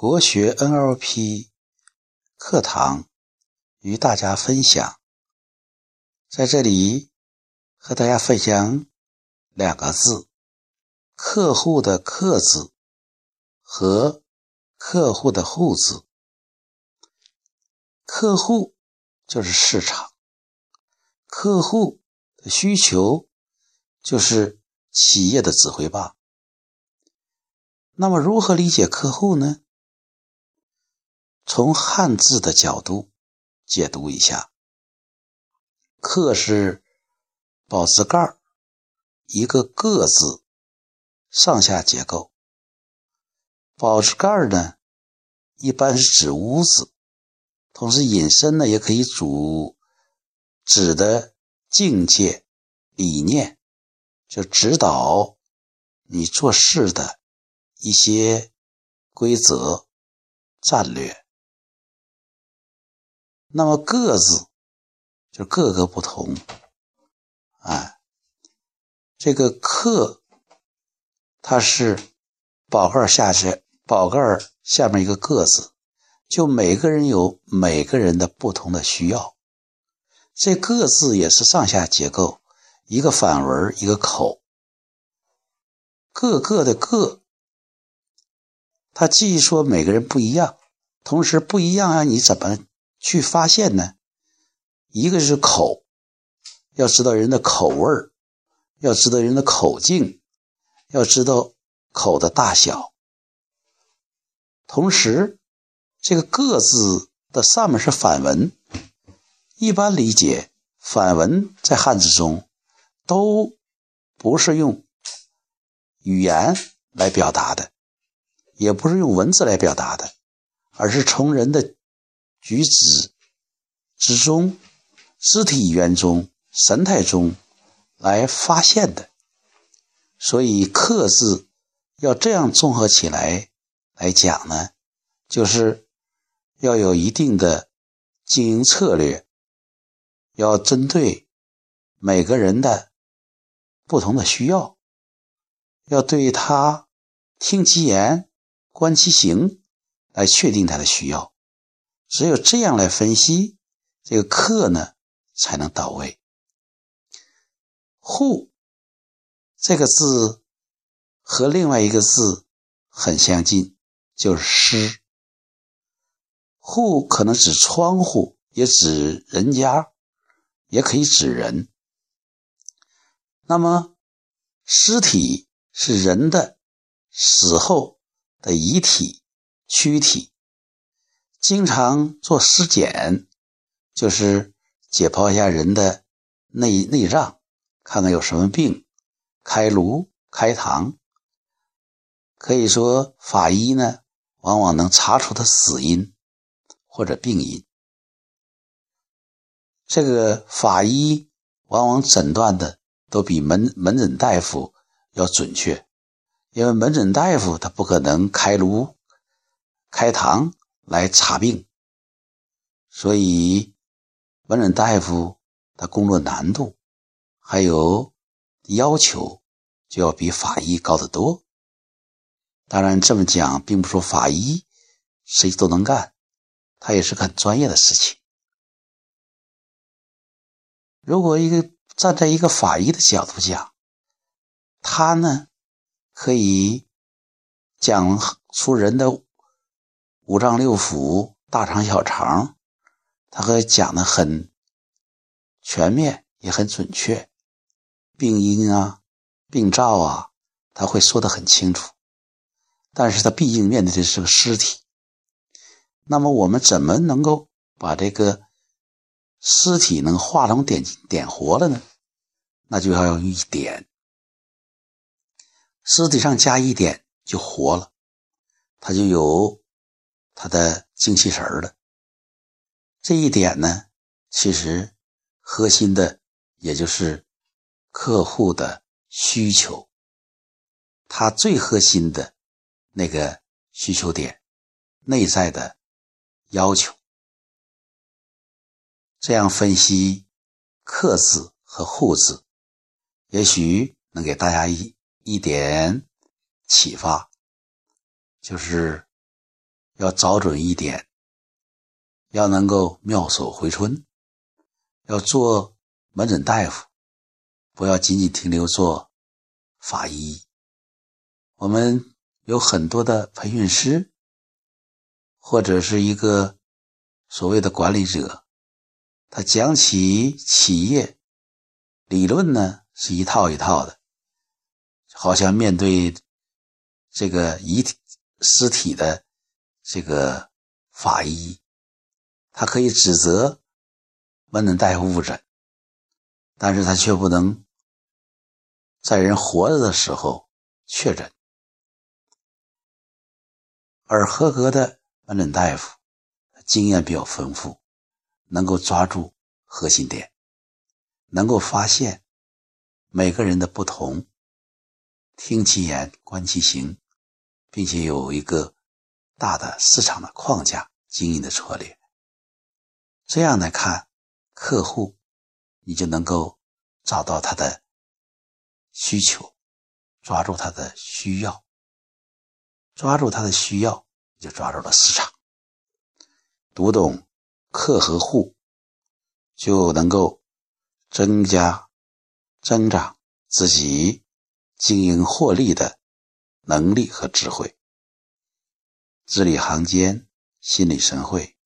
国学 NLP 课堂与大家分享，在这里和大家分享两个字：客户的“客”字和客户的“户”字。客户就是市场，客户的需求就是企业的指挥棒。那么，如何理解客户呢？从汉字的角度解读一下，“客”是宝字盖一个“个”字，上下结构。宝字盖呢，一般是指屋子，同时引申呢，也可以主指的境界、理念，就指导你做事的一些规则、战略。那么“各自”就各个不同，哎，这个“客”它是宝盖下去，宝盖下面一个“个”字，就每个人有每个人的不同的需要。这“个”字也是上下结构，一个反文，一个口，各个的“个”，它既说每个人不一样，同时不一样啊，你怎么？去发现呢，一个是口，要知道人的口味儿，要知道人的口径，要知道口的大小。同时，这个“个”字的上面是反文，一般理解反文在汉字中都不是用语言来表达的，也不是用文字来表达的，而是从人的。举止之中、肢体语言中、神态中来发现的，所以“克”字要这样综合起来来讲呢，就是要有一定的经营策略，要针对每个人的不同的需要，要对他听其言、观其行，来确定他的需要。只有这样来分析这个“客”呢，才能到位。户这个字和另外一个字很相近，就是“师”。户可能指窗户，也指人家，也可以指人。那么，尸体是人的死后的遗体、躯体。经常做尸检，就是解剖一下人的内内脏，看看有什么病，开颅开膛。可以说，法医呢，往往能查出他死因或者病因。这个法医往往诊断的都比门门诊大夫要准确，因为门诊大夫他不可能开颅开膛。来查病，所以门诊大夫的工作难度还有要求就要比法医高得多。当然这么讲，并不说法医谁都能干，他也是很专业的事情。如果一个站在一个法医的角度讲，他呢可以讲出人的。五脏六腑、大肠小肠，他会讲的很全面，也很准确。病因啊、病灶啊，他会说的很清楚。但是他毕竟面对的是个尸体，那么我们怎么能够把这个尸体能画龙点点活了呢？那就要用一点，尸体上加一点就活了，它就有。他的精气神儿了，这一点呢，其实核心的也就是客户的需求，他最核心的那个需求点，内在的要求。这样分析“客”字和“户”字，也许能给大家一一点启发，就是。要找准一点，要能够妙手回春，要做门诊大夫，不要仅仅停留做法医。我们有很多的培训师，或者是一个所谓的管理者，他讲起企业。理论呢是一套一套的，好像面对这个遗体尸体的。这个法医，他可以指责门诊大夫误诊，但是他却不能在人活着的时候确诊。而合格的门诊大夫经验比较丰富，能够抓住核心点，能够发现每个人的不同，听其言，观其行，并且有一个。大的市场的框架经营的策略，这样来看客户，你就能够找到他的需求，抓住他的需要，抓住他的需要，就抓住了市场。读懂客和户，就能够增加增长自己经营获利的能力和智慧。字里行间，心领神会。